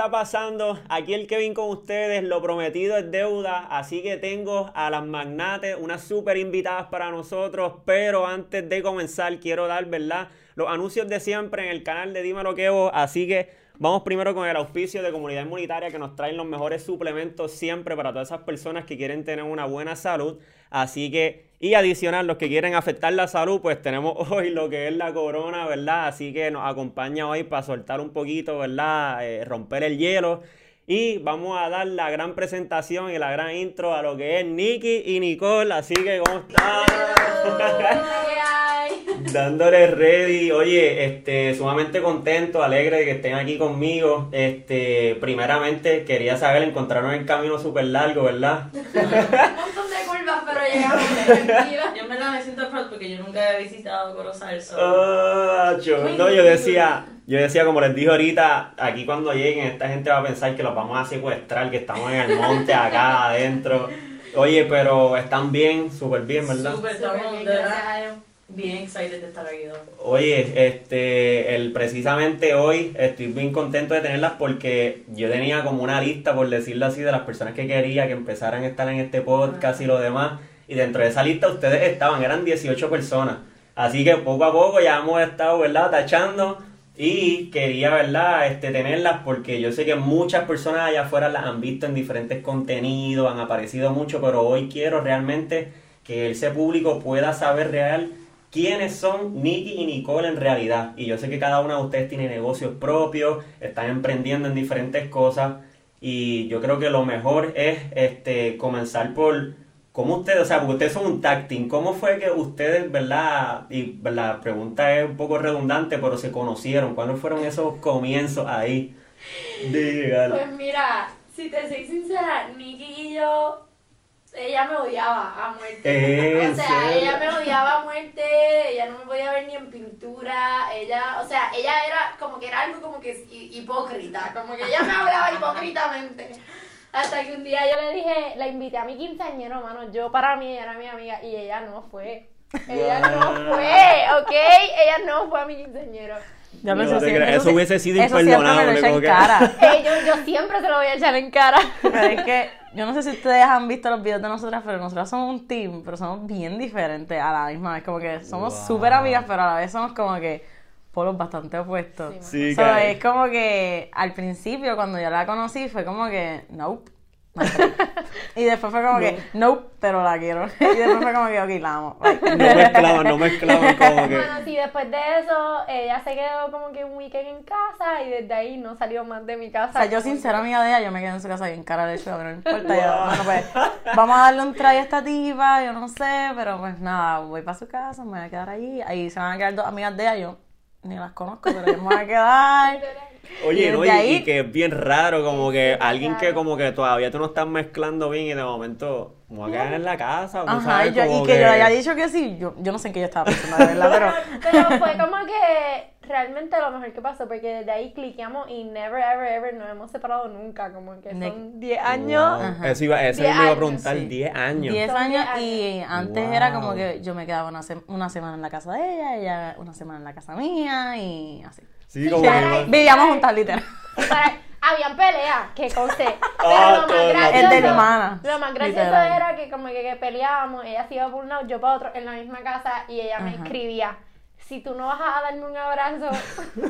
Corillo, ¿qué está pasando? Aquí el Kevin con ustedes, lo prometido es deuda, así que tengo a las magnates, unas súper invitadas para nosotros, pero antes de comenzar quiero dar, ¿verdad? Los anuncios de siempre en el canal de Dímelo Kevo, así que vamos primero con el auspicio de Comunidad Inmunitaria que nos traen los mejores suplementos siempre para todas esas personas que quieren tener una buena salud, así que... Y adicional, los que quieren afectar la salud, pues tenemos hoy lo que es la corona, ¿verdad? Así que nos acompaña hoy para soltar un poquito, ¿verdad? Eh, romper el hielo. Y vamos a dar la gran presentación y la gran intro a lo que es Nicky y Nicole. Así que, ¿cómo están? Dándole ready. Oye, este, sumamente contento, alegre de que estén aquí conmigo. Este, primeramente, quería saber, encontraron el camino súper largo, ¿verdad? Un montón de curvas, pero llegamos tranquila. Yo en verdad me siento proud porque yo nunca he visitado Corozal. So. Ah, yo, no, yo decía, yo decía, como les dije ahorita, aquí cuando lleguen, esta gente va a pensar que los vamos a secuestrar, que estamos en el monte acá adentro. Oye, pero están bien, súper bien, ¿verdad? Súper, estamos bien, gracias bien excited de estar aquí. ¿no? Oye, este, el, precisamente hoy estoy bien contento de tenerlas porque yo tenía como una lista, por decirlo así, de las personas que quería que empezaran a estar en este podcast y lo demás. Y dentro de esa lista ustedes estaban, eran 18 personas. Así que poco a poco ya hemos estado, ¿verdad? Tachando. Y quería, ¿verdad? Este, tenerlas porque yo sé que muchas personas allá afuera las han visto en diferentes contenidos, han aparecido mucho, pero hoy quiero realmente que ese público pueda saber real quiénes son Nicky y Nicole en realidad. Y yo sé que cada una de ustedes tiene negocios propios, están emprendiendo en diferentes cosas. Y yo creo que lo mejor es este comenzar por cómo ustedes, o sea, porque ustedes son un tag team, ¿cómo fue que ustedes, verdad? Y la pregunta es un poco redundante, pero se conocieron. ¿Cuáles fueron esos comienzos ahí? Dígalo. Pues mira, si te soy sincera, Nikki y yo, ella me odiaba a muerte. ¿En o sea, serio? ella me odiaba a muerte, ella no me podía ver ni en pintura, ella, o sea, ella era como que era algo como que hi- hipócrita, como que ella me hablaba hipócritamente. Hasta que un día yo le dije, la invité a mi quinceañero, mano, yo para mí ella era mi amiga y ella no fue. Ella no fue, ¿ok? Ella no fue a mi quinceañero. Yo No creas, eso hubiese sido eso siempre me lo imperdonable, echa en como que- cara. Eh, yo, yo siempre se lo voy a echar en cara. Pero es que yo no sé si ustedes han visto los videos de nosotras, pero nosotras somos un team, pero somos bien diferentes a la misma vez. Como que somos Wow. súper amigas, pero a la vez somos como que polos bastante opuestos. Sí, So, cara. es como que al principio, cuando yo la conocí, fue como que, nope. no y después fue como que, nope, pero la quiero. y después fue como que, ok, la amo. No mezclaban, no mezclaban como que... Bueno, sí, después de eso, ella se quedó como que un weekend en casa y desde ahí no salió más de mi O casa. sea, yo sin ser amiga de ella, yo me quedé en su casa bien cara de hecho, pero no importa. Yo, bueno, pues, vamos a darle un try a esta tipa, yo no sé, pero pues nada, voy para su casa, me voy a quedar allí. Ahí se van a quedar dos amigas de ella, yo ni las conozco, pero yo me voy a quedar. Oye, Y no, y, ahí- y que es bien raro, como que alguien que como que todavía tú no estás mezclando bien y de momento me voy a quedar en la casa, tú Ajá, sabes, y, yo- como y que, yo haya dicho que sí, yo, yo no sé en qué yo estaba pensando, de verdad, pero... Pero fue como que realmente lo mejor que pasó, porque desde ahí cliqueamos y never, ever, ever nos hemos separado nunca. Como que son 10 años. Wow. Eso iba, eso Diez me iba a preguntar, sí. 10 años. 10 Son años 10 y antes era como que yo me quedaba una, se- una semana en la casa de ella, ella una semana en la casa mía y así. Sí, como que... Vivíamos juntas, literal. Para- habían peleas, que conste. Pero Ah, lo más gracioso, El de hermana, lo más gracioso literal. era que como que, que peleábamos, ella se iba por un lado, yo para otro, en la misma casa, y ella me escribía, si tú no vas a darme un abrazo,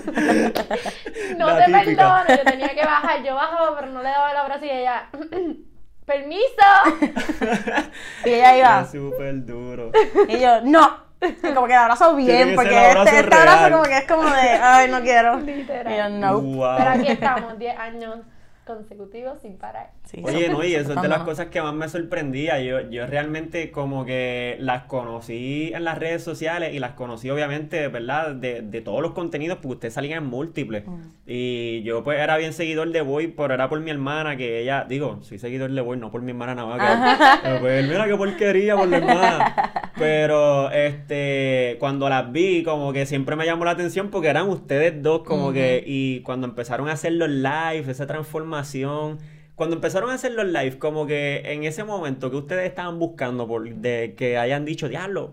no La te típica. perdono. Yo tenía que bajar, yo bajaba, pero no le daba el abrazo, y ella, permiso. Y ella iba, Es súper duro. y yo, no. Y como que el abrazo Tiene bien, porque abrazo este, este abrazo real. como que es como de, ay, no quiero. Literal. Y yo, no. Wow. Pero aquí estamos, 10 años consecutivos sin parar. Sí, Oye, no, y eso es de las cosas que más me sorprendía. Yo, yo realmente como que las conocí en las redes sociales y las conocí obviamente, ¿verdad? De, de todos los contenidos, porque ustedes salían en múltiples. Mm. Y yo pues era bien seguidor de Boy, pero era por mi hermana, que ella, digo, soy seguidor de Boy, no por mi hermana nada más. que- pero, pues, mira qué porquería por la hermana. Pero este, cuando las vi, como que siempre me llamó la atención porque eran ustedes dos, como que, y cuando empezaron a hacer los live, esa transformación. Cuando empezaron a hacer los live, como que en ese momento que ustedes estaban buscando por de que hayan dicho, diablo,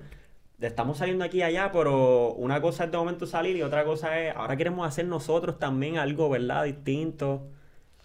estamos saliendo aquí y allá, pero una cosa es de momento salir y otra cosa es, ahora queremos hacer nosotros también algo, ¿verdad? Distinto.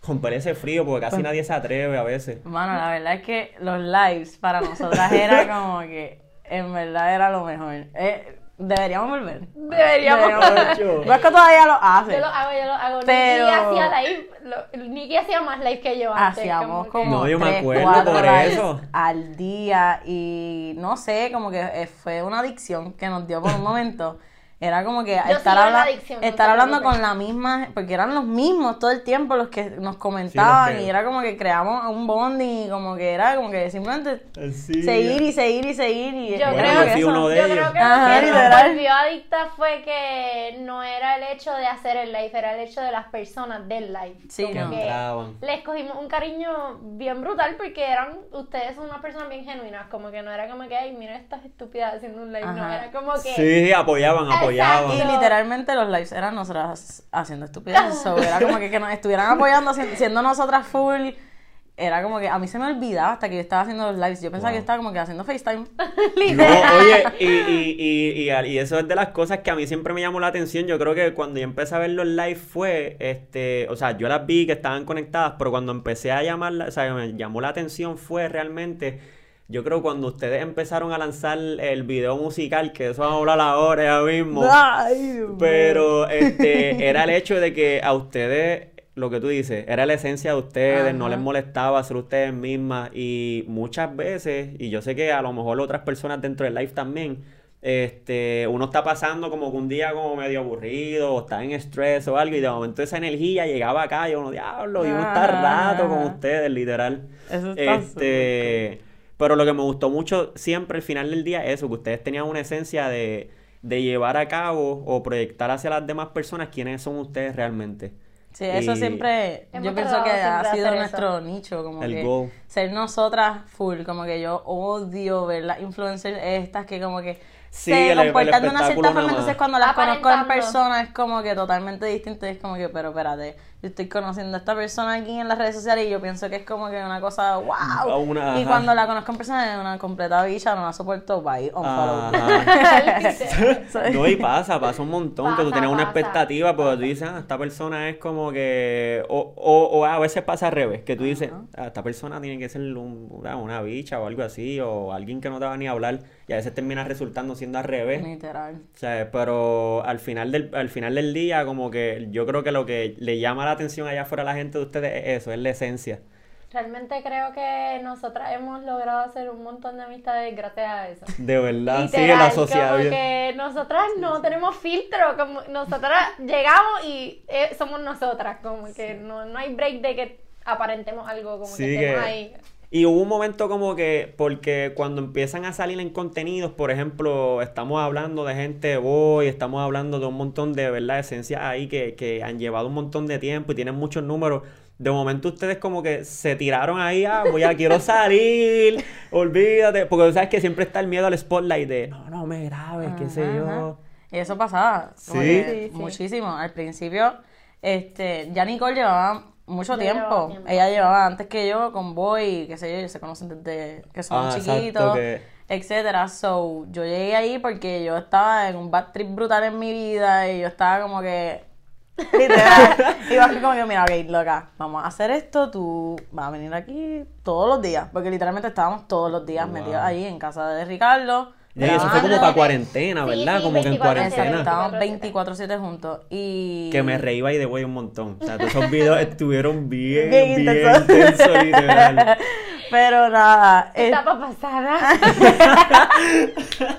Romper ese frío, porque casi nadie se atreve a veces. Mano, la verdad es que los lives para nosotras era como que en verdad era lo mejor. Eh, deberíamos volver. Deberíamos. Ocho. No es que todavía lo hace. Yo lo hago, yo lo hago. Pero- Nicky hacía live, lo- Nicky hacía más live que yo antes. Hacíamos como No, yo me acuerdo cuatro por eso. al día y no sé, como que eh, fue una adicción que nos dio por un momento. Era como que estar, en la habla- adicción, estar hablando con la misma, porque eran los mismos todo el tiempo los que nos comentaban que- y era como que creamos un bonding y como que era como que simplemente Sí. seguir y seguir y seguir y Yo era creo como que uno de Yo ellos. creo que Ajá, lo que nos volvió adicta fue que no era el hecho de hacer el live, era el hecho de las personas del live. Sí, Como que Entraban. les cogimos un cariño bien brutal porque eran, ustedes son unas personas bien genuinas, como que no era como que, ay, mira estas estúpidas haciendo un live, no, era como que... Sí, apoyaban, apoyaban. Y literalmente los lives eran nosotras haciendo estupideces. so, era como que, que nos estuvieran apoyando, siendo nosotras full. Era como que a mí se me olvidaba hasta que yo estaba haciendo los lives. Yo pensaba Wow. que yo estaba como que haciendo FaceTime. No, oye, y, y, y, y, y eso es de las cosas que a mí siempre me llamó la atención. Yo creo que cuando yo empecé a ver los live fue, este, o sea, yo las vi que estaban conectadas, pero cuando empecé a llamarla, o sea, me llamó la atención fue realmente, yo creo cuando ustedes empezaron a lanzar el video musical, que eso vamos a hablar ahora ya mismo. Ay. Pero este era el hecho de que a ustedes, lo que tú dices, era la esencia de ustedes, no les molestaba ser ustedes mismas y muchas veces, y yo sé que a lo mejor otras personas dentro del live también, este, uno está pasando como que un día como medio aburrido o está en estrés o algo y de momento esa energía llegaba acá y uno, diablo, y uno está rato con ustedes, literal. Eso está Este, pero lo que me gustó mucho siempre al final del día es eso, que ustedes tenían una esencia de, de llevar a cabo o proyectar hacia las demás personas quiénes son ustedes realmente. Sí, eso Y siempre, Hemos yo pienso que ha sido nuestro nicho, como El que goal. ser nosotras full, como que yo odio ver las influencers estas que como que Sí, se el- el comportan de una cierta forma, entonces cuando las conozco en persona es como que totalmente distinto, y es como que, pero espérate, yo estoy conociendo a esta persona aquí en las redes sociales y yo pienso que es como que una cosa wow, Una- y cuando la conozco en persona es una completa bicha, no la soporto, bye, un follow. Ajá. No, y pasa, pasa un montón, que tú Pasa, tienes una pasa, expectativa, pero tú dices, ah, esta persona es como que, o, o, o a veces pasa al revés, que tú dices, ah, esta persona tiene que ser un- una, una bicha o algo así, o alguien que no te va ni a hablar, y a veces termina resultando siendo al revés. Literal. O sea, pero al final del, al final del día, como que yo creo que lo que le llama la atención allá afuera a la gente de ustedes es eso, es la esencia. Realmente creo que nosotras hemos logrado hacer un montón de amistades gracias a eso. De verdad, sí, Literal, la sociedad. como bien- que nosotras no tenemos filtro, como nosotras llegamos y eh, somos nosotras, como que no, no hay break de que aparentemos algo, como Sí, que que- estemos ahí. Y hubo un momento como que, porque cuando empiezan a salir en contenidos, por ejemplo, estamos hablando de gente de voy, estamos hablando de un montón de, ¿verdad?, esencias ahí que, que han llevado un montón de tiempo y tienen muchos números. De momento ustedes como que se tiraron ahí, ah, voy a, quiero salir, olvídate, porque tú sabes que siempre está el miedo al spotlight de, no, no me grabes, qué sé yo. Y eso pasaba. sí. Muchísimo. Al principio, este, ya Nicole llevaba mucho tiempo. Ella llevaba antes que yo con Boy, qué sé yo, ellos se conocen desde que son Ah, chiquitos, que- etcétera. So, yo llegué ahí porque yo estaba en un bad trip brutal en mi vida y yo estaba como que literal, iba así como que mira, ok, loca, vamos a hacer esto, tú vas a venir aquí todos los días, porque literalmente estábamos todos los días Wow. metidos allí en casa de Ricardo. Y eso fue como Grabando. para cuarentena, ¿verdad? sí, como que en 24/7. cuarentena. Estábamos 24/7. 24-7 juntos. Y. Que me reí by the way un montón. O sea, todos esos videos estuvieron bien, Bien bien, intensos. intensos, literal. Pero nada. eh, Etapa pasada.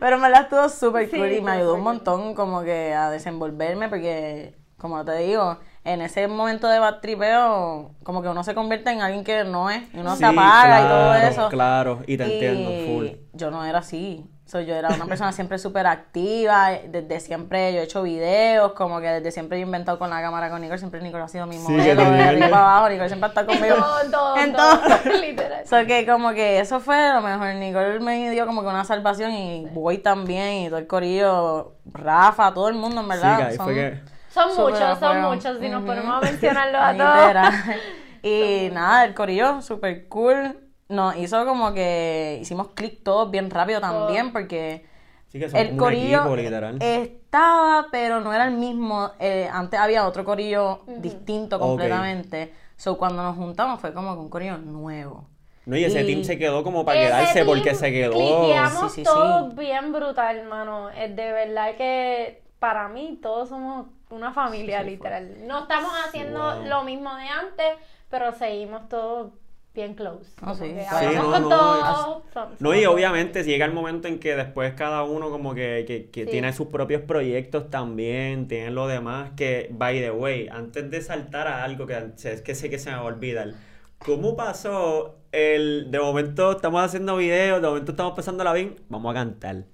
pero me la estuvo súper Sí, cool y me ayudó un montón como que a desenvolverme porque, como te digo, en ese momento de bad tripeo, como que uno se convierte en alguien que no es, y uno Sí, se apaga y todo eso. Claro, y te Y entiendo, full. Yo no era así. So, yo era una persona siempre súper activa, desde siempre yo he hecho videos, como que desde siempre yo he inventado con la cámara con Nicole, siempre Nicole ha sido mi Sí, modelo, que de Nicole- arriba para abajo, Nicole siempre está conmigo. todo, en todo, En todo. todo. Literal. So que como que eso fue lo mejor. Nicole me dio como que una salvación y Boy también y todo el corillo, Rafa, todo el mundo en Sí, verdad. que ahí son fue que... Son muchos, son fueron. muchos, si nos ponemos a mencionarlos a todos. Y nada, el corillo súper cool. nos hizo como que hicimos clic todos bien rápido también, porque Sí, que son el corillo equipo, literal. estaba, pero no era el mismo. Eh, antes había otro corillo distinto completamente. So, cuando nos juntamos fue como que un corillo nuevo. No, y ese y- team se quedó como para quedarse porque se quedó. Sí, sí, sí. todos bien brutal, hermano. Es de verdad que para mí todos somos una familia, literal. No estamos haciendo Wow. lo mismo de antes, pero seguimos todos bien close. Ah, Como sí. Sí, no, con no, todos. No, y obviamente llega el momento en que después cada uno como que, que, que Sí. tiene sus propios proyectos también, tienen lo demás, que, by the way, antes de saltar a algo que es que sé que se me va a olvidar, ¿cómo pasó el, de momento estamos haciendo videos, de momento estamos pasando la bien, vamos a cantar,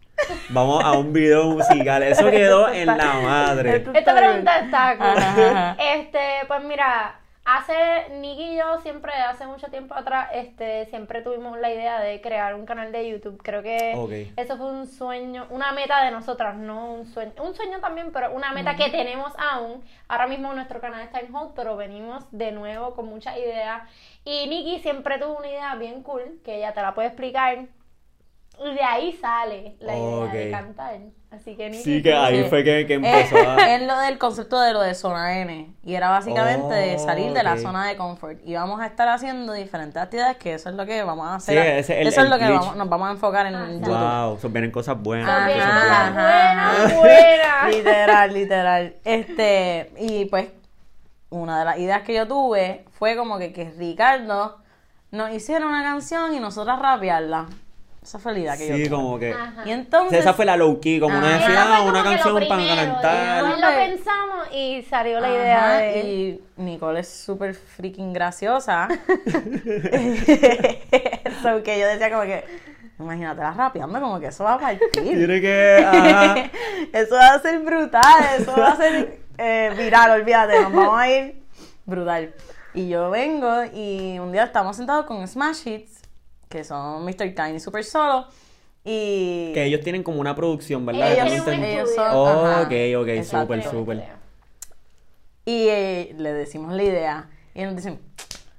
vamos a un video musical, eso quedó en la madre. Esta pregunta está cool. Ajá, ajá. Este, pues mira, hace Nicky y yo siempre, hace mucho tiempo atrás, este, siempre tuvimos la idea de crear un canal de YouTube. Creo que eso fue un sueño, una meta de nosotras, no un sueño, un sueño también, pero una meta que tenemos aún. Ahora mismo nuestro canal está en hold, pero venimos de nuevo con muchas ideas. Y Nicky siempre tuvo una idea bien cool, que ella te la puede explicar. De ahí sale la idea de cantar. Así que Nicky Sí, que ahí fue que, que Es, empezó a... es lo del concepto de lo de zona N. Y era básicamente de salir de la zona de confort. Y vamos a estar haciendo diferentes actividades que eso es lo que vamos a Sí, hacer. ese es el- eso es el lo que vamos- nos vamos a enfocar en YouTube. Wow, so vienen cosas buenas. Son bien cosas cosas buenas. buenas, buenas. literal, literal. Este, y pues, una de las ideas que yo tuve fue como que, que Ricardo nos hiciera una canción y nosotras rapearla. Esa fue la idea que yo Sí, tuve. como que... Ajá. Y entonces, Esa fue la low key, como uno Ah. decía, ah, una canción para cantar. Después lo pensamos y salió la idea de... Y Nicole es súper freaking graciosa. so que yo decía como que, imagínate la rapeando, como que eso va a partir. Tiene que. Ajá. eso va a ser brutal, eso va a ser eh, viral, olvídate, nos vamos a ir brutal. Y yo vengo y un día estamos sentados con Smash Hits, que son Mr. Tiny Super Solo, y... Que ellos tienen como una producción, ¿verdad? Ellos tienen ellos son- Oh, ajá, ok, ok, súper, súper. Y eh, le decimos la idea, y nos dicen,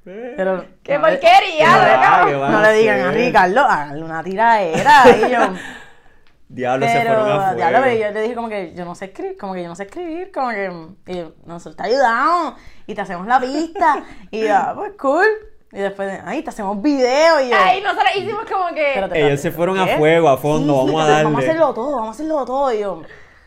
pero... ¡Qué no porquería! Ah, loco! ¿qué van No a le digan a? Ricardo, háganle una tiraera. Y yo, Diablo, se fueron a pero, fuego. diablo, pero yo le dije como que yo no sé escribir, como que yo no sé escribir, como que y yo, nosotros te ayudamos y te hacemos la pista. Y yo, ah, pues cool. Y después, ay, te hacemos video. Y yo, Ay, nosotros hicimos como que... espérate, Ellos espérate, se fueron a fuego, a fondo, Sí, vamos a darle. Vamos a hacerlo todo, vamos a hacerlo todo. Y yo,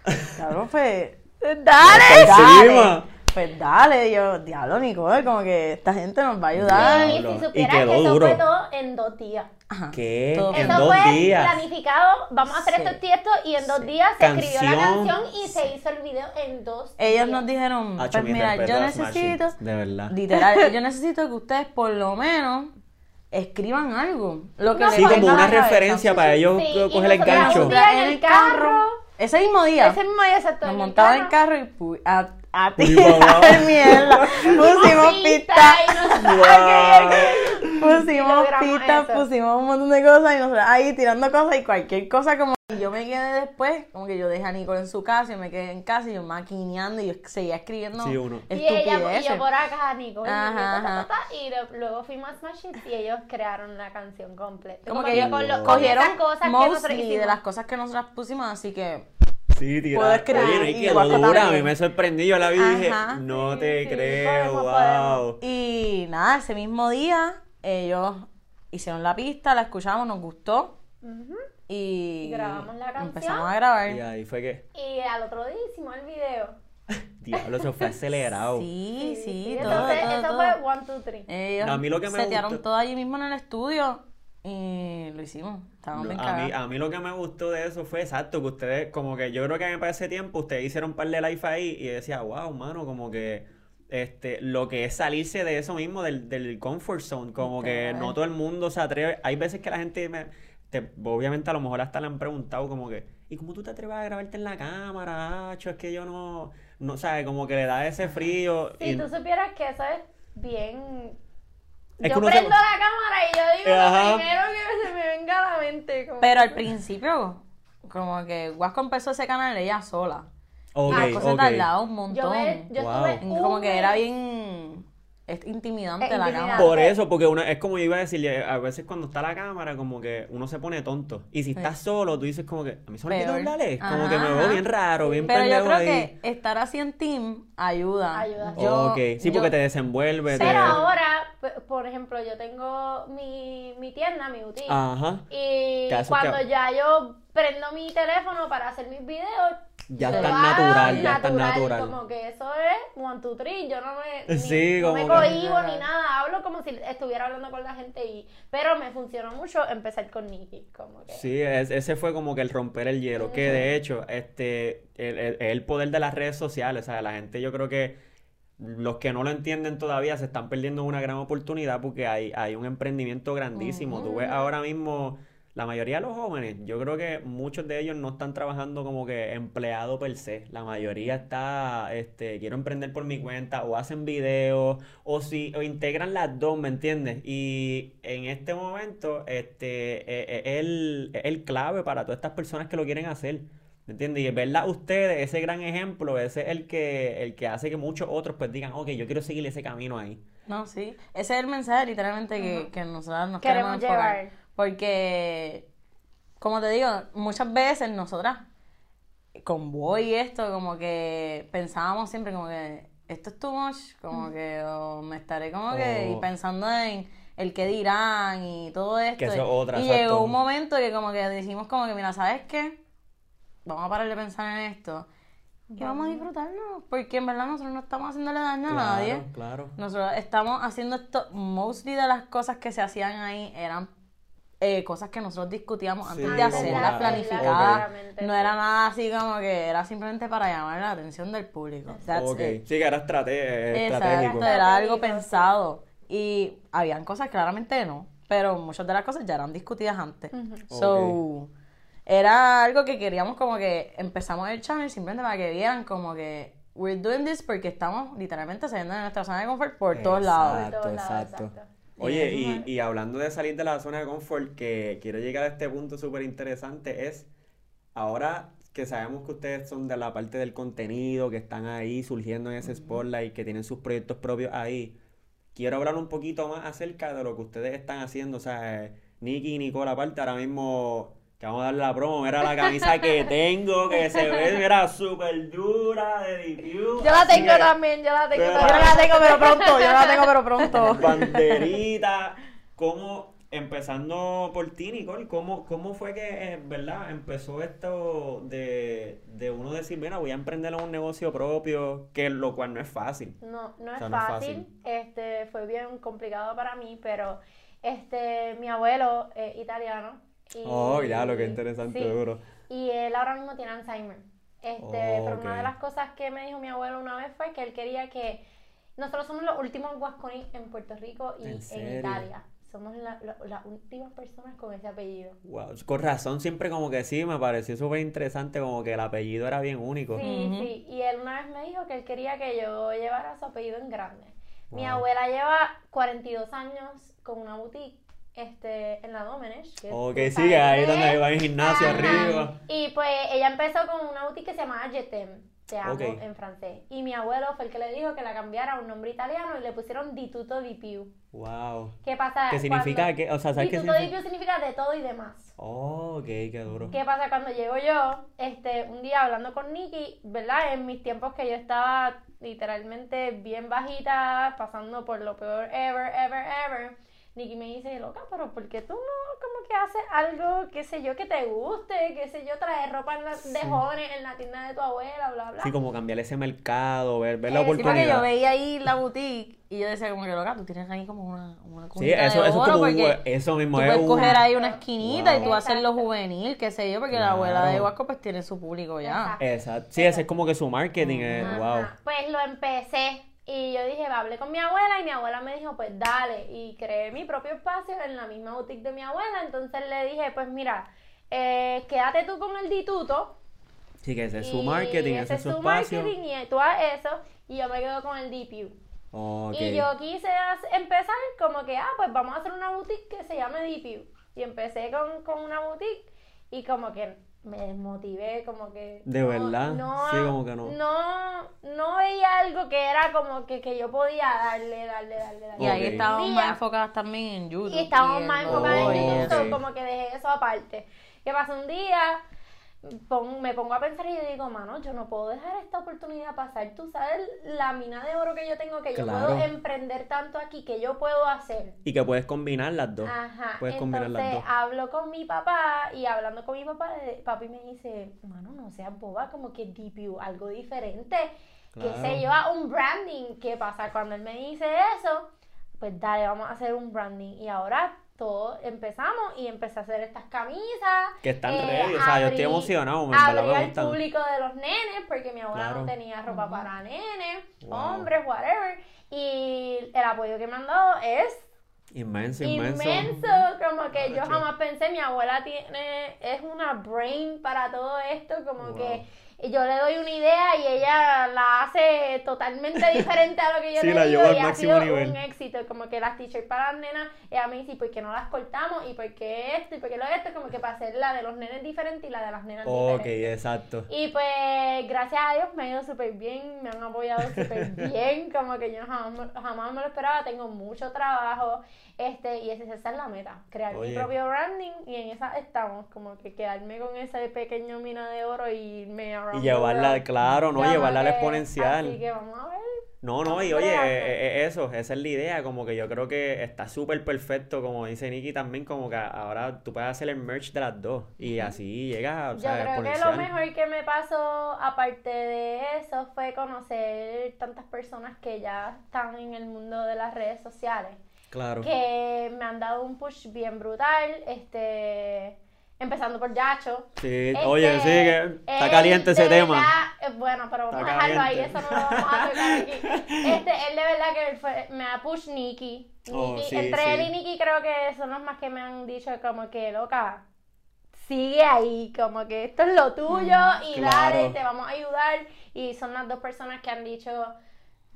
cabrón, pues, ¡Dale! Dale. Pues dale, y yo, diablo, Nicole, como que esta gente nos va a ayudar. Y si Y supieras quedó que eso duro. fue todo en dos días. Ajá, ¿Qué? todo En Eso dos fue días. planificado, vamos a hacer Sí. esto y y en dos días se escribió la Canción. y se hizo el video en dos Ellos días. nos dijeron, pues mi mira, yo necesito, de verdad. literal, yo necesito que ustedes por lo menos escriban algo. Lo que No, les Sí, pues, como una cabeza. referencia para ellos Sí, y coger el gancho. en el carro. Ese mismo día. Ese mismo día exacto. nos en montaban en el carro y pu- a, a tirar mierda. Pusimos qué. pusimos eso. pusimos un montón de cosas y nosotros ahí tirando cosas y cualquier cosa como... Y yo me quedé después, como que yo dejé a Nicole en su casa y me quedé en casa y yo maquineando y yo seguía escribiendo Sí, uno. Y ella y yo por acá, Nico. Ajá, ajá. Y luego fuimos a Smash y ellos crearon la canción completa. Como que ellos con, lo- con cogieron cosas que nosotros mostly hicimos. de las cosas que nosotras pusimos, así que Sí, tira. Puedo escribir Oye, no, y y quedó dura, a mí me sorprendió, yo la vi y dije, Ajá. no Sí, te sí, creo, podemos, wow. Y nada, ese mismo día ellos hicieron la pista, la escuchamos, nos gustó Ujú. y Grabamos la canción. empezamos a grabar. Y ahí fue que, Y al otro día hicimos el video. diablo, eso fue acelerado. Sí, sí, todo, Entonces, todo, eso todo. fue one, two, three. Ellos A mí lo que me setearon gustó- todo allí mismo en el estudio y lo hicimos. Estábamos bien A mí, a mí lo que me gustó de eso fue exacto, que ustedes, como que yo creo que para ese tiempo, ustedes hicieron un par de live ahí y decía, wow, mano, como que este, lo que es salirse de eso mismo, del, del comfort zone, como que no todo el mundo se atreve. Hay veces que la gente me, te- obviamente a lo mejor hasta le han preguntado como que, ¿y cómo tú te atreves a grabarte en la cámara? Acho, es que yo no, no sabes, como que le da ese frío. Si y- tú supieras que eso es bien. Es yo se- prendo la cámara y yo digo Ajá. lo primero que se me venga a la mente. como- Pero al principio, como que Guasco empezó ese canal ella sola. Ok, y las cosas ok. tardaban un montón. yo me, yo Wow. estuve Como que era bien es intimidante Es la intimidante. cámara. Por eso, porque uno, es como iba a decir, eh, a veces cuando está la cámara, como que uno se pone tonto. Y si Sí. estás solo, tú dices como que, a mí se me hablarle. Como que me veo bien raro, bien Pero yo creo ahí. que estar así en team ayuda. Ayuda. Yo- ok, sí, porque yo- te desenvuelve. te- Pero ahora, por ejemplo, yo tengo mi, mi tienda, mi boutique. Ajá. Y cuando que- ya yo prendo mi teléfono para hacer mis videos, Ya va natural, ya estás natural. Como que eso es one, two, three. Yo no me, ni- Sí, no me cohibo ni nada. Hablo como si estuviera hablando con la gente. y Pero me funcionó mucho empezar con Nikki. Como que... Sí, es- ese fue como que el romper el hielo, que de hecho, este, el, el- el poder de las redes sociales, o sea, la gente yo creo que los que no lo entienden todavía se están perdiendo una gran oportunidad porque hay, hay un emprendimiento grandísimo. Tú ves ahora mismo, la mayoría de los jóvenes, yo creo que muchos de ellos no están trabajando como que empleado per se. La mayoría está, este, quiero emprender por mi cuenta, o hacen videos, o si, o integran las dos, ¿me entiendes? Y en este momento, este, eh, eh, es el, es el clave para todas estas personas que lo quieren hacer. ¿Me entiendes? Y verla ustedes, ese gran ejemplo, ese es el que, el que hace que muchos otros pues digan, ok, yo quiero seguir ese camino ahí. No, sí. Ese es el mensaje literalmente que, que nosotros nos Queremos queremos, llevar. Porque, como te digo, muchas veces nosotras, con Boy y esto, como que pensábamos siempre como que esto es too much, como que o me estaré como que y Oh. pensando en el que dirán y todo esto. Que eso es otra, y llegó un momento que como que dijimos como que, mira, ¿sabes qué? Vamos a parar de pensar en esto. Y vamos a disfrutarnos, porque en verdad nosotros no estamos haciéndole daño a nadie. claro. Nosotros estamos haciendo esto, mostly de las cosas que se hacían ahí eran eh, cosas que nosotros discutíamos Sí, antes de hacerlas la- planificadas. No era nada así como que era simplemente para llamar la atención del público. That's Ok, it. sí que era Exacto, estratégico. era algo pensado. Y habían cosas claramente no, pero muchas de las cosas ya eran discutidas antes. So, era algo que queríamos como que empezamos el channel simplemente para que vieran como que we're doing this porque estamos literalmente saliendo de nuestra zona de confort por todos lados. Todos exacto. exacto. Oye, y, y hablando de salir de la zona de confort, que quiero llegar a este punto súper interesante, es ahora que sabemos que ustedes son de la parte del contenido, que están ahí surgiendo en ese spotlight, que tienen sus proyectos propios ahí, quiero hablar un poquito más acerca de lo que ustedes están haciendo. O sea, eh, Nicky y Nicole, aparte, ahora mismo que vamos a darle la promo, mira la camisa que tengo, que se ve, mira, súper dura de DQ. Yo la tengo que- también, yo la tengo Pero- Yo la tengo pero pronto, yo la tengo pero pronto. banderita, cómo, empezando por ti, Nicole, cómo, cómo fue que, eh, verdad, empezó esto de, de uno decir, mira, voy a emprender un negocio propio, que lo cual no es fácil. No, no O es fácil. Este, fue bien complicado para mí, pero este, mi abuelo es italiano. Y, Oh, ya, lo que interesante, sí, duro. Y él ahora mismo tiene Alzheimer. Este, Oh, pero una ok. de las cosas que me dijo mi abuelo una vez fue que él quería que nosotros somos los últimos guasconis en Puerto Rico y ¿En en? Italia. Somos la- la- las últimas personas con ese apellido. Wow, con razón, siempre como que sí, me pareció súper interesante, como que el apellido era bien único. Sí, Ujú. sí. Y él una vez me dijo que él quería que yo llevara su apellido en grande. Mi Wow. abuela lleva 42 años con una boutique este, en la Domenech. que Ok, sí, ahí país. donde va el gimnasio Ajá. arriba. Y pues ella empezó con una boutique que se llamaba Jetem, te amo Ok. en francés. Y mi abuelo fue el que le dijo que la cambiara a un nombre italiano y le pusieron Dituto di Più. Wow. ¿Qué pasa? ¿Qué significa que, o sea, ¿sabes qué Dituto di significa? Più significa de todo y demás. Oh, ok, qué duro. ¿Qué pasa cuando llego yo? Este, un día hablando con Nikki, ¿verdad? En mis tiempos que yo estaba literalmente bien bajita, pasando por lo peor ever, ever, ever. Nikki me dice, loca, pero ¿por qué tú no como que haces algo, qué sé yo, que te guste, qué sé yo, traer ropa en la- de jóvenes en la tienda de tu abuela, bla, bla? Sí, como cambiar ese mercado, ver, ver la Eh, sí, Sí, porque oportunidad. yo veía ahí la boutique y yo decía como que loca, tú tienes ahí como una, una Sí, eso, de eso es oro como un, porque hue- eso mismo tú es puedes un... coger ahí una esquinita y tú hacerlo juvenil, qué sé yo, porque la abuela de Huasco pues tiene su público ya. Exacto. Exacto. Sí, ese es como que su marketing, es, Ajá. wow. Pues lo empecé y yo dije, hablé con mi abuela y mi abuela me dijo, pues dale. Y creé mi propio espacio en la misma boutique de mi abuela. Entonces le dije, pues mira, eh, quédate tú con el dituto. Sí, que ese es su marketing, ese es su espacio. marketing y eso. Y yo me quedo con el DPU. Ok. Y yo quise empezar como que, ah, pues vamos a hacer una boutique que se llame DPU. Y empecé con, con una boutique y como que me desmotivé, como que... ¿De no- verdad? Sí, como que no. No, no veía algo que era como que, que yo podía darle, darle, darle, darle. Y ahí estábamos más enfocadas también en YouTube. Y estábamos en más enfocadas Oh, en ok. como que dejé eso aparte. ¿Qué pasa? Un día pon- me pongo a pensar y yo digo, mano, yo no puedo dejar esta oportunidad pasar. Tú sabes la mina de oro que yo tengo, que yo puedo emprender tanto aquí, que yo puedo hacer. Y que puedes combinar las dos. Ajá, Puedes combinar entonces las dos. hablo con mi papá y hablando con mi papá, le- papi me dice, mano, no seas boba, como que DPU, algo diferente, que Claro. se lleva un branding. ¿Qué pasa? Cuando él me dice eso, pues dale, vamos a hacer un branding. Y ahora todo empezamos y empecé a hacer estas camisas. Que están eh, ready, o sea, yo estoy emocionado, verdad abrí me al gustan. público de los nenes, porque mi abuela Claro. no tenía ropa para nenes, Wow. hombres, whatever. Y el apoyo que me han dado es Inmenso, inmenso. inmenso, como que yo jamás pensé, mi abuela tiene, es una brain para todo esto, como Wow. que yo le doy una idea y ella la hace totalmente diferente a lo que yo Sí, le la digo llevó al y ha máximo sido nivel. un éxito, como que las t-shirts para las nenas, ella me dice, ¿y por qué no las cortamos? ¿Y por qué esto? ¿Y por qué lo esto? Como que para hacer la de los nenes diferente y la de las nenas Ok, diferente. exacto. Y pues, gracias a Dios me ha ido súper bien, me han apoyado súper bien, como que yo jamás, me- jamás me lo esperaba, tengo mucho trabajo, este, y esa esa es la meta, crear Oye. mi propio branding, y en esa estamos, como que quedarme con ese pequeño mina de oro y irme around Y the llevarla, world. claro, ¿no? Llevarla al que- exponencial. Así que vamos a ver. No, no, y oye, eh, eh, eso, esa es la idea, como que yo creo que está súper perfecto, como dice Nicky también, como que ahora tú puedes hacer el merch de las dos y así llegas a, o Yo sea, creo que lo exponencial. mejor que me pasó, aparte de eso, fue conocer tantas personas que ya están en el mundo de las redes sociales. Claro. que me han dado un push bien brutal, este, empezando por Yacho. Sí, Este, oye, sí, que está él caliente ese tema. verdad, eh, bueno, pero vamos Está a dejarlo ahí, eso no lo vamos a tocar aquí. Este, él de verdad que fue- me ha push Nicky. Oh, sí, entre sí. él y Nicky creo que son los más que me han dicho como que, loca, sigue ahí, como que esto es lo tuyo y Claro. dale, te vamos a ayudar. Y son las dos personas que han dicho,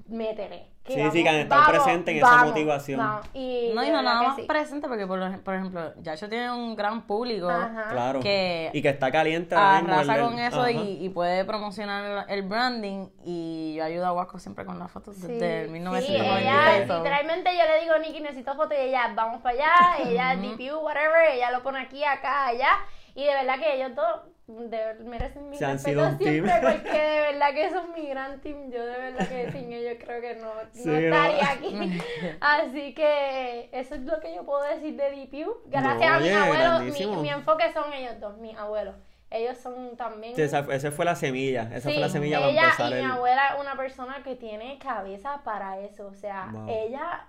métele. Sí, sí, que han estado presentes en esa motivación. vamos. Y No, y no nada más sí. presente, porque por, por ejemplo, Yacho tiene un gran público Ajá. Claro. que y que está caliente arrasa el- con eso y, y puede promocionar el branding. Y yo ayudo a Guasco siempre con las fotos Sí, desde el sí, 1996. ella, so- literalmente yo le digo, Nikki, necesito foto y ella, vamos para allá, ella, DPU, whatever, ella lo pone aquí, acá, allá, y de verdad que ellos dos de- merecen mi respeto siempre, team. porque de verdad que son mi gran team, yo de verdad que sin ellos creo que no, Sí, ¿no? estaría aquí, así que eso es lo que yo puedo decir de DPU, gracias No, a mis abuelos, mi, mi enfoque son ellos dos, mis abuelos, ellos son también... Sí, esa, esa fue la semilla, esa fue la Sí, semilla para ella empezar y mi el... abuela es una persona que tiene cabeza para eso, o sea, Wow. ella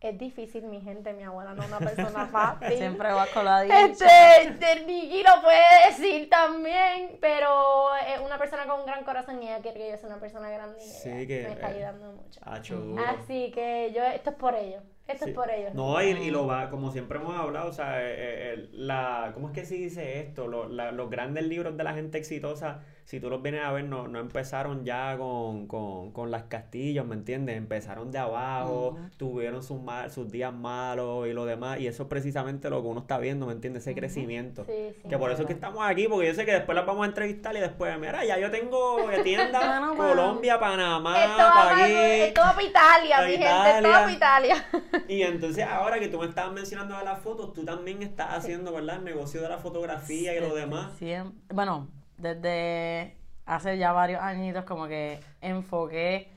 es difícil, mi gente, mi abuela no es una persona fácil. Siempre ha dicho. Este, este, Nikki lo puede decir también, pero es una persona con un gran corazón y ella quiere que yo sea una persona grande y Sí, que, me está eh, ayudando mucho. Duro. Así que yo, esto es por ellos, esto Sí. es por ellos. No, y, y lo va, como siempre hemos hablado, o sea, eh, eh, la, ¿cómo es que se dice esto? Lo- la- los grandes libros de la gente exitosa, si tú los vienes a ver, no, no empezaron ya con, con, con las castillos, ¿me entiendes? Empezaron de abajo, tuvieron sus, mal- sus días malos y lo demás, y eso es precisamente lo que uno está viendo, ¿me entiendes? Ese crecimiento. Sí, sí. Que por eso es que estamos aquí, porque yo sé que después las vamos a entrevistar y después, mira, ya yo tengo tienda. Colombia, Panamá, Esto va para, París. esto va para Italia, mi gente, esto va para Italia. Y entonces ahora que tú me estabas mencionando de las fotos, tú también estás haciendo, ¿verdad? El negocio de la fotografía y lo demás. Siem- bueno, desde hace ya varios añitos como que enfoqué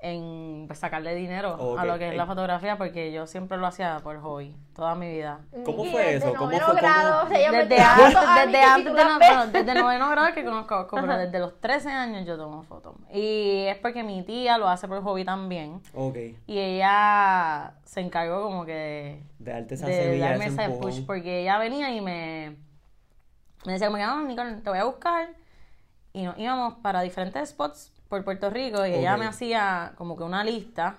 en pues, sacarle dinero a lo que es la fotografía porque yo siempre lo hacía por hobby, toda mi vida. ¿Cómo Nikki, fue eso? ¿Cómo fue? ¿Cómo? grado, Desde, desde antes de no- ves. bueno, desde noveno grado que conozco pero desde los 13 años yo tomo fotos. Y es porque mi tía lo hace por hobby también. Ok, Y ella se encargó como que de de semilla, darme ese ese empujón. push porque ella venía y me, me decía como que, no, Nicole, te voy a buscar y nos íbamos para diferentes spots por Puerto Rico y ella Ok. me hacía como que una lista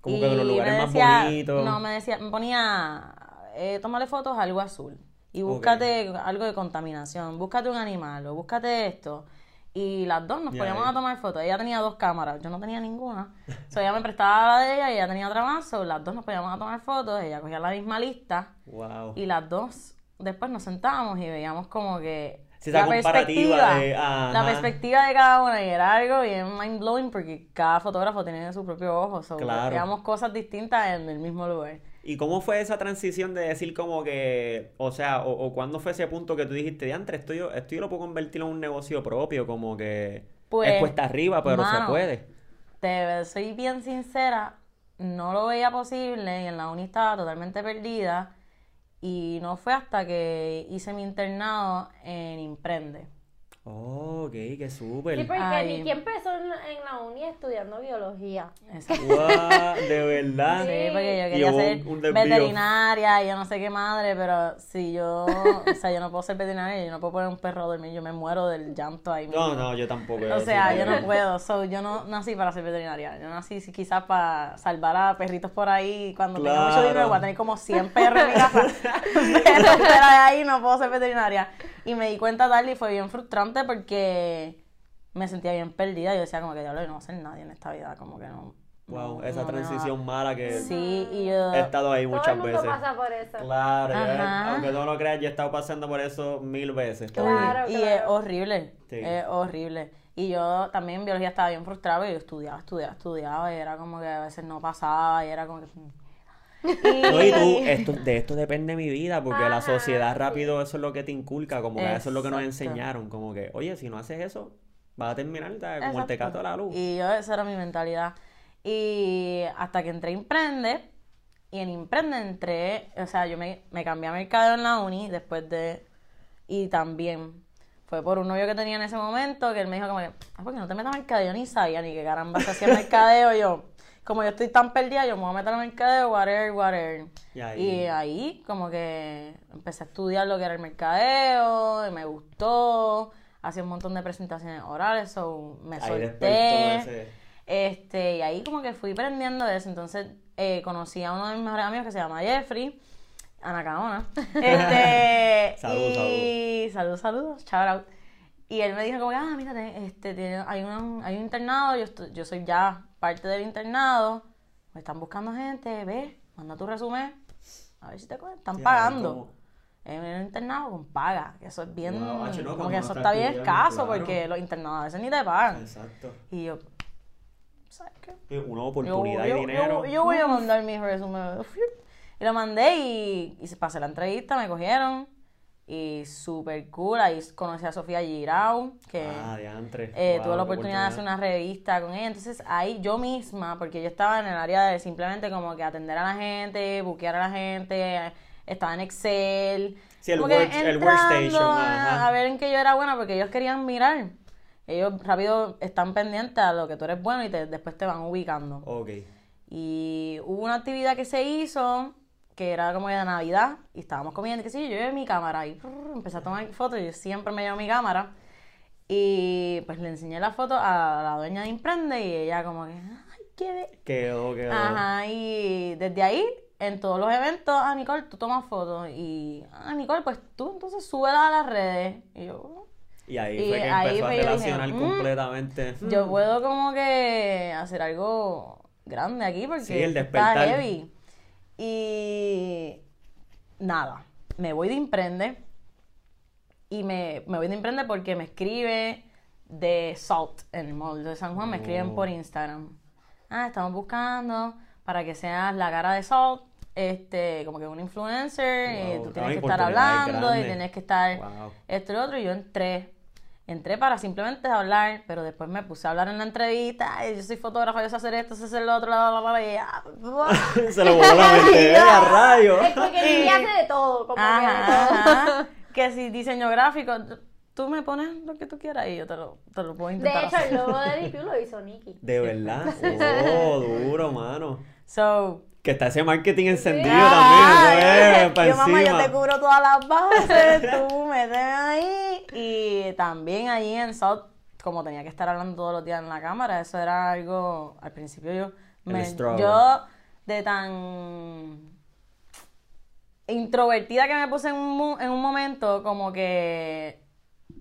Como y que de los lugares más bonitos. no me decía me ponía eh, tómale fotos a algo azul y búscate algo de contaminación búscate un animal o búscate esto y las dos nos Ya, poníamos ya. a tomar fotos ella tenía dos cámaras yo no tenía ninguna so ella me prestaba la de ella y ella tenía otra más so las dos nos poníamos a tomar fotos ella cogía la misma lista Wow. y las dos después nos sentábamos y veíamos como que Sí, esa comparativa de- la perspectiva de cada una y era algo bien mind blowing porque cada fotógrafo tiene su propio ojo, so, Claro. veíamos cosas distintas en el mismo lugar. ¿Y cómo fue esa transición de decir como que, o sea, o, o cuándo fue ese punto que tú dijiste, diantre, esto yo, esto yo lo puedo convertir en un negocio propio, como que Pues, es cuesta arriba, pero se mano, puede? Te soy bien sincera, no lo veía posible y en la uni estaba totalmente perdida y no fue hasta que hice mi internado en Imprende. Oh, ok, qué súper. Sí, porque Ay. Nikki empezó en, en la uni estudiando biología. Exacto. De verdad. Sí, porque yo quería hubo ser un- un desvío. veterinaria y yo no sé qué madre, pero si yo, o sea, yo no puedo ser veterinaria, yo no puedo poner un perro a dormir, yo me muero del llanto ahí mismo. No, no, yo tampoco. O sea, yo no puedo, so, yo no nací para ser veterinaria, yo nací quizás para salvar a perritos por ahí, cuando tenga mucho Claro. dinero voy a tener como 100 perros en mi casa, pero fuera de ahí no puedo ser veterinaria. Y me di cuenta tarde y fue bien frustrante porque me sentía bien perdida, yo decía como que diablo, yo no voy a ser nadie en esta vida, como que no. Wow, no- esa no me va". transición mala que Sí, y yo... he estado ahí Todo muchas el mundo veces. pasa por eso. Claro, aunque tú no lo creas, yo he estado pasando por eso mil veces. También. Claro, y claro. es horrible, Sí. es horrible. Y yo también en biología estaba bien frustrada y yo estudiaba, estudiaba, estudiaba y era como que a veces no pasaba y era como que... No, y tú, esto, de esto depende mi vida, porque la sociedad rápido eso es lo que te inculca, como que eso es lo que nos enseñaron, como que, oye, si no haces eso, vas a terminar ¿sabes? como el tecato de la luz. Y yo, esa era mi mentalidad. Y hasta que entré a Imprende, y en Imprende entré, o sea, yo me, me cambié a mercadeo en la uni después de... Y también fue por un novio que tenía en ese momento, que él me dijo como que, ah, ¿por qué no te metas a mercadeo? Ni sabía ni qué caramba se hacía mercadeo. yo, como yo estoy tan perdida, yo me voy a meter a mercadeo, whatever, whatever. Y ahí- Y ahí como que empecé a estudiar lo que era el mercadeo, y me gustó, hacía un montón de presentaciones orales, so me Ahí solté. ese- Este, y ahí como que fui aprendiendo de eso. Entonces eh, conocí a uno de mis mejores amigos que se llama Jeffrey, Anacaona. Este, Salud, y saludos, saludos, shout out. Y él me dijo como que, ah, mírate, este, tiene- hay, un, hay un internado, yo, estoy- yo soy ya parte del internado, me están buscando gente, ve, manda tu resumen, a ver si te cogen, están Ya, pagando. En un internado con paga, que eso es bien, Wow, no, como que eso está bien escaso claro. porque los internados a veces ni te pagan. Exacto. Y yo, ¿sabes qué? Una Yo, oportunidad yo- y dinero. yo- yo voy a mandar mi resumen. Y lo mandé y, y se pasé la entrevista, me cogieron. Y súper cool. Ahí conocí a Sofía Girau, que Ah, diantre. eh, Wow, tuve la oportunidad de hacer una revista con ella. Entonces ahí yo misma, porque yo estaba en el área de simplemente como que atender a la gente, buquear a la gente, estaba en Excel. Sí, el work- workstation, a ver en qué yo era buena, porque ellos querían mirar. Ellos rápido están pendientes a lo que tú eres bueno y te- después te van ubicando. Ok. Y hubo una actividad que se hizo que era como de Navidad y estábamos comiendo, que sí, yo llevé mi cámara y prr, empecé a tomar fotos, yo siempre me llevo mi cámara y pues le enseñé la foto a la dueña de Imprende y ella como que, ay, qué be-". Quedó, quedó. Ajá, y desde ahí, en todos los eventos, ah, Nicole, tú tomas fotos y, ah, Nicole, pues tú entonces súbela a las redes. Y yo, Y ahí Y fue que empezó a yo dije, relacionar "Mm, completamente. yo puedo como que hacer algo grande aquí porque Sí, el esto está despertar. heavy. Y nada, me voy de Imprende y me, me voy de Imprende porque me escribe de Salt en el mall de San Juan, me escriben Oh. por Instagram. Ah, estamos buscando para que seas la cara de Salt, este, como que un influencer, y tú no, tienes que estar hablando y tienes que estar Wow. esto y lo otro, y yo entré. Entré para simplemente hablar, pero después me puse a hablar en la entrevista. "Ay, yo soy fotógrafa, yo sé hacer esto, sé hacer lo otro, bla, bla", y ya, Se lo voló la mente. A rayo. Es porque Nikki hace de todo, como de. Ajá. Que si diseño gráfico, tú me pones lo que tú quieras y yo te lo, te lo puedo De intentar hecho, hacer. el logo de DQ lo hizo Nikki. De verdad. Oh, duro, mano. So, Que está ese marketing encendido también. Yo, mamá, yo te cubro todas las bases, tú méteme ahí. Y también allí en South, como tenía que estar hablando todos los días en la cámara, eso era algo, al principio yo, me- yo de tan introvertida que me puse en un, en un momento, como que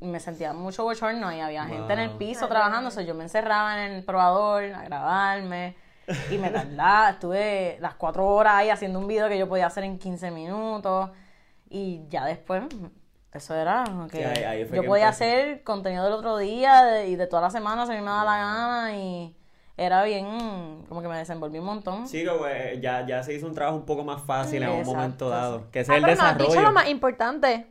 me sentía mucho bochorno y había gente en el piso trabajando, o sea, yo me encerraba en el probador a grabarme y me tardaba, estuve las cuatro horas ahí haciendo un video que yo podía hacer en 15 minutos y ya después Eso era que Sí, ahí- ahí fue yo que podía hacer contenido del otro día de- y de toda la semana si a mí me daba la gana y era bien, como que me desenvolví un montón. Sí, como eh, ya, ya se hizo un trabajo un poco más fácil en un Exacto, momento dado. sí. Que ese Ah, es el pero no has dicho desarrollo. lo más importante,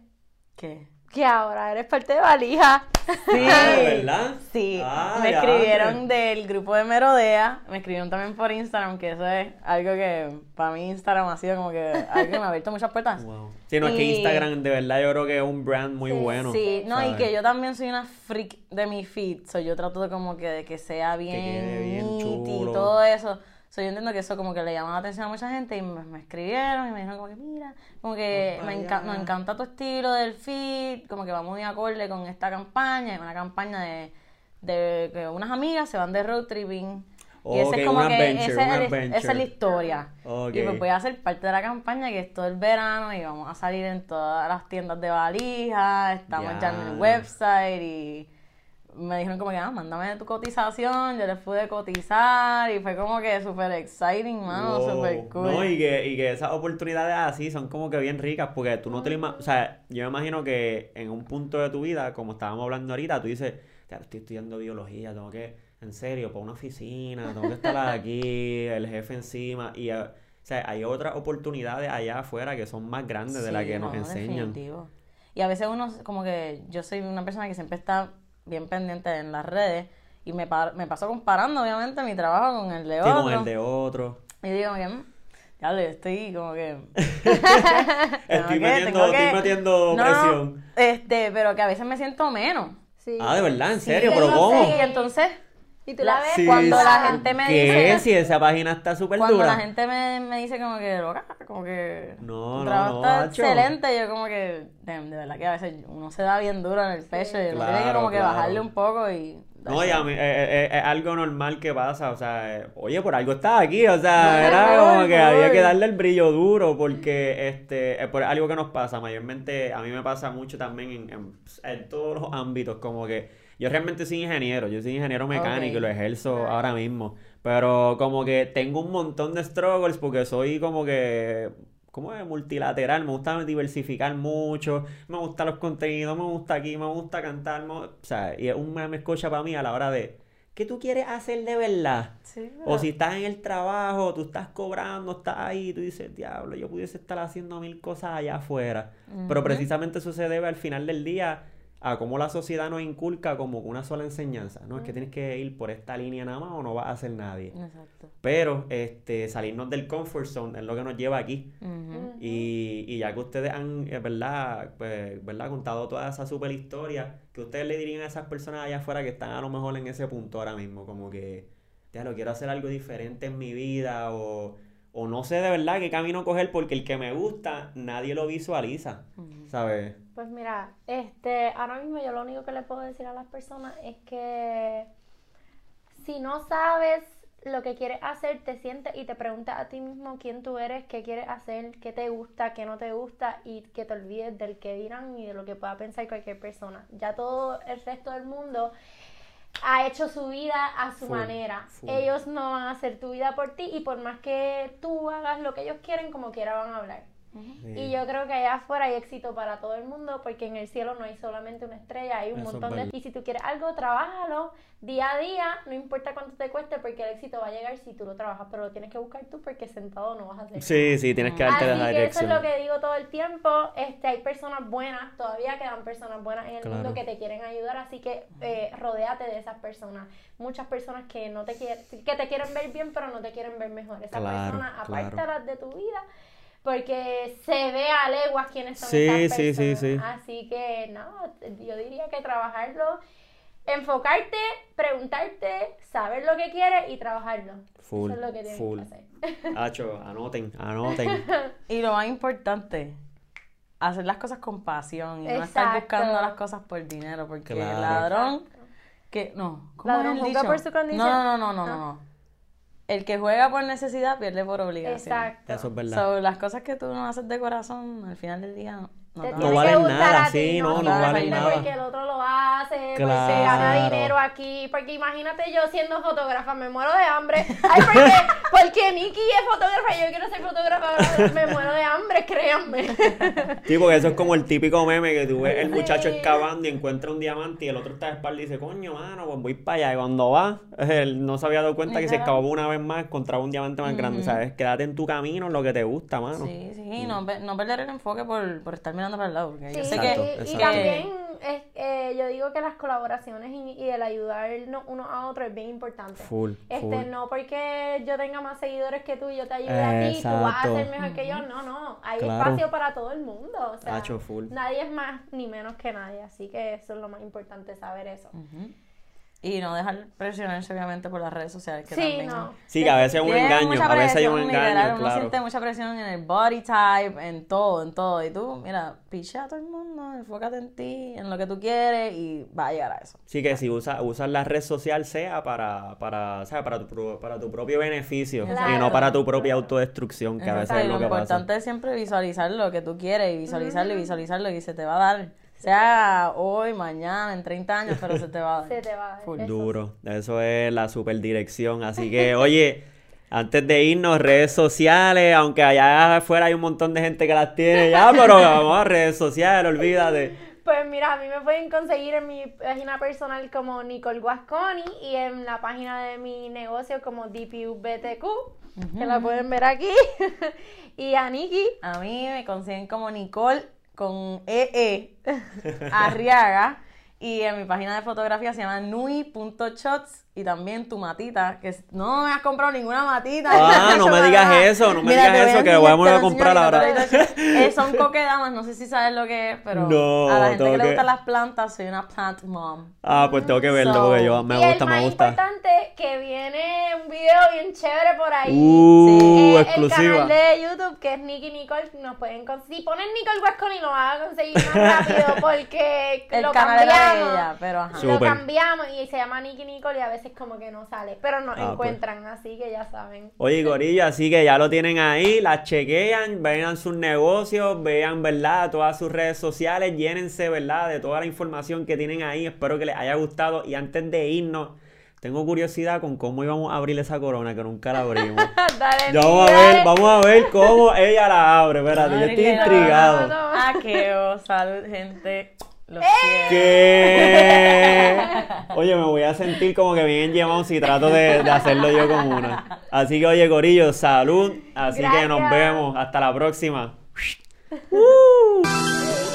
¿Qué? Que ahora eres parte de Valija. Sí, Ah, ¿de verdad? Sí, Ah, me escribieron del grupo de Merodea, me escribieron también por Instagram, que eso es algo que para mí Instagram ha sido como que algo que me ha abierto muchas puertas. Wow. Sí, no, es que Instagram de verdad yo creo que es un brand muy Sí, bueno. Sí, no, y que yo también soy una freak de mi feed, so yo trato de como que, de que sea bien, quede bien y todo eso. So yo entiendo que eso como que le llama la atención a mucha gente y me, me escribieron y me dijeron como que mira, como que me enca- nos encanta tu estilo del feed, como que va muy acorde con esta campaña, una campaña de, de que unas amigas se van de road tripping. Y ese es como que adventure, ese es el- esa es la historia. Y pues voy a ser parte de la campaña que es todo el verano y vamos a salir en todas las tiendas de valijas, estamos ya, en el website y me dijeron como que, ah, mándame tu cotización, yo les pude cotizar y fue como que súper exciting, mano, Wow. súper cool. No, y que, y que esas oportunidades así son como que bien ricas, porque tú no te lo imaginas, o sea, yo me imagino que en un punto de tu vida, como estábamos hablando ahorita, tú dices, "Ya, estoy estudiando biología, tengo que, en serio, para una oficina, tengo que estar aquí, el jefe encima, y, eh, o sea, hay otras oportunidades allá afuera que son más grandes de las que nos no, enseñan. definitivo. Y a veces uno, como que yo soy una persona que siempre está bien pendiente en las redes y me, par- me paso comparando, obviamente, mi trabajo con el de Sí, otro. con el de otro. Y digo que, mm, ya lo estoy como que... Estoy metiendo, que- estoy metiendo No, presión. Este, pero que a veces me siento menos. Sí. Ah, de verdad, en serio, pero ¿cómo? Y entonces, Y tú la ves Sí, cuando sí. la gente me ¿Qué? dice... Si esa página está súper Cuando dura. la gente me, me dice como que, loca, como que No, no, trabajo no, está macho. excelente, yo como que, de, de verdad que a veces uno se da bien duro en el pecho y uno tiene que Claro, como que claro. bajarle un poco y... No, y a mí, eh, eh, eh, es algo normal que pasa, o sea, eh, oye, por algo estás aquí, o sea, No, era no, como que no. había que darle el brillo duro, porque este, es por algo que nos pasa, mayormente a mí me pasa mucho también en, en- en todos los ámbitos, como que yo realmente soy ingeniero, yo soy ingeniero mecánico y lo ejerzo ahora mismo, pero como que tengo un montón de struggles porque soy como que ¿cómo es? Multilateral, me gusta diversificar mucho, me gustan los contenidos, me gusta aquí, me gusta cantar, me- o sea, y es una mezcocha para mí a la hora de, ¿qué tú quieres hacer de verdad? Sí, O si estás en el trabajo, tú estás cobrando, estás ahí, tú dices, diablo, yo pudiese estar haciendo mil cosas allá afuera. Pero precisamente eso se debe al final del día a cómo la sociedad nos inculca como una sola enseñanza. No es que tienes que ir por esta línea nada más o no vas a ser nadie. Exacto. Pero este, salirnos del comfort zone es lo que nos lleva aquí. Ujú. Y, y ya que ustedes han, eh, ¿verdad? Pues, ¿verdad? Contado toda esa super historia, que ustedes le dirían a esas personas allá afuera que están a lo mejor en ese punto ahora mismo, como que, ya lo quiero hacer algo diferente en mi vida o, o no sé de verdad qué camino coger porque el que me gusta nadie lo visualiza, ¿sabes? Pues mira, este, ahora mismo yo lo único que le puedo decir a las personas es que si no sabes lo que quieres hacer, te sientes y te preguntas a ti mismo quién tú eres, qué quieres hacer, qué te gusta, qué no te gusta y que te olvides del que dirán y de lo que pueda pensar cualquier persona. Ya todo el resto del mundo ha hecho su vida a su Full, manera. full. Ellos no van a hacer tu vida por ti y por más que tú hagas lo que ellos quieren, como quiera van a hablar. Y yo creo que allá afuera hay éxito para todo el mundo porque en el cielo no hay solamente una estrella, hay un Eso es montón de... Y si tú quieres algo, trabájalo día a día, no importa cuánto te cueste porque el éxito va a llegar si tú lo trabajas, pero lo tienes que buscar tú porque sentado no vas a hacer. Sí, sí, tienes que darte Así esa que eso es lo que digo todo el tiempo. Este, hay personas buenas, todavía quedan personas buenas en el Claro. mundo que te quieren ayudar, así que eh, rodéate de esas personas. Muchas personas que no te quieren, que te quieren ver bien, pero no te quieren ver mejor. Esas Claro, personas, claro. apártalas de tu vida. Porque se ve a leguas quiénes son Sí, esas sí, sí, personas. Así que, no, yo diría que trabajarlo, enfocarte, preguntarte, saber lo que quieres y trabajarlo. Full, Eso es lo que tienes full. que hacer. Hacho, anoten, anoten. Y lo más importante, hacer las cosas con pasión y no estar buscando las cosas por dinero, porque el Claro. ladrón que no, ¿cómo Ladrón juzga dicho? por su condición. No, no, no, no, no, Ah. no. El que juega por necesidad pierde por obligación. Exacto. Eso es verdad. So, las cosas que tú no haces de corazón, al final del día No Te valen nada, ti, sí, no, no valen nada. porque el otro lo hace, porque Claro. gana dinero aquí. Porque imagínate yo siendo fotógrafa, me muero de hambre. Ay, porque, porque Nikki es fotógrafa y yo quiero ser fotógrafa, me muero de hambre, créanme. Sí, porque eso es como el típico meme que tú ves el muchacho Sí. excavando y encuentra un diamante y el otro está de espalda y dice, coño, mano, pues voy para allá. Y cuando va, él no se había dado cuenta que se Literal. excavó una vez más, encontraba un diamante más grande, ¿sabes? Quédate en tu camino, en lo que te gusta, mano. Sí, sí, no, pe- no perder el enfoque por, por estar mirando para el lado. Porque Sí, yo sé Exacto, que, y, también es- eh, yo digo que las colaboraciones y, y el ayudarnos uno a otro es bien importante. Full, Este, full. no porque yo tenga más seguidores que tú y yo te ayude a ti, tú vas a ser mejor que yo. No, no. Hay Claro. espacio para todo el mundo. O sea, Hacho, full. nadie es más ni menos que nadie. Así que eso es lo más importante, saber eso. Y no dejar presionarse, obviamente, por las redes sociales. Que Sí, también, no. Sí, que a veces es un engaño, a veces hay un presión, literal, engaño, Uno claro. siente mucha presión en el body type, en todo, en todo. Y tú, mira, picha a todo el mundo, enfócate en ti, en lo que tú quieres y va a llegar a eso. Sí, que si usas usas la red social sea para, para, ¿sabes? para, tu, pro- para tu propio beneficio y Claro. no para tu propia autodestrucción, que a veces es y lo lo que pasa. importante es siempre visualizar lo que tú quieres y visualizarlo y visualizarlo y se te va a dar. Sea hoy, mañana, en 30 años, pero se te va a dar. Se te va a dar. Full. Eso Duro, eso es la superdirección. Así que, oye, antes de irnos, redes sociales, aunque allá afuera hay un montón de gente que las tiene ya, pero vamos a redes sociales, olvídate. Pues mira, a mí me pueden conseguir en mi página personal como Nicole Guasconi y en la página de mi negocio como DPUBTQ, que la pueden ver aquí. y a Nikki, A mí me consiguen como Nicole con EE Arriaga y en mi página de fotografía se llama nui.shots y también tu matita, que no me has comprado ninguna matita. Ah, no me digas nada. eso, no me Mira, digas eso, que vamos a lo comprar enseño ahora. Eh, son coquedamas, no sé si sabes lo que es, pero No, a la gente tengo que le que- gustan las plantas, soy una plant mom. Ah, pues tengo que verlo porque yo me y gusta, el más me gusta. importante, que viene un video bien chévere por ahí. Uh, Eh, exclusiva. El canal de YouTube que es Nicky Nicole nos pueden conseguir. Si ponen Nicole Guasconi lo van a conseguir más rápido porque El lo canal era de cambiamos. ella, pero ajá. Sí. Lo cambiamos y se llama Nicky Nicole y a veces como que no sale. Pero nos Ah, pues. encuentran, así que ya saben. Oye, Gorillo, así que ya lo tienen ahí, las chequean, vean sus negocios, vean, ¿verdad? Todas sus redes sociales, llénense, ¿verdad? De toda la información que tienen ahí. Espero que les haya gustado. Y antes de irnos, tengo curiosidad con cómo íbamos a abrir esa corona, que nunca la abrimos. Dale, Ya vamos a ver, vamos a ver cómo ella la abre. Espérate, yo estoy intrigado. No, no, no. Ah, qué oh, salud, gente. Los ¡Eh! ¿Qué? Oye, me voy a sentir como que bien llevado si trato de, de hacerlo yo con una. Así que, oye, Corillo, salud. Así que nos vemos. Hasta la próxima. Uh.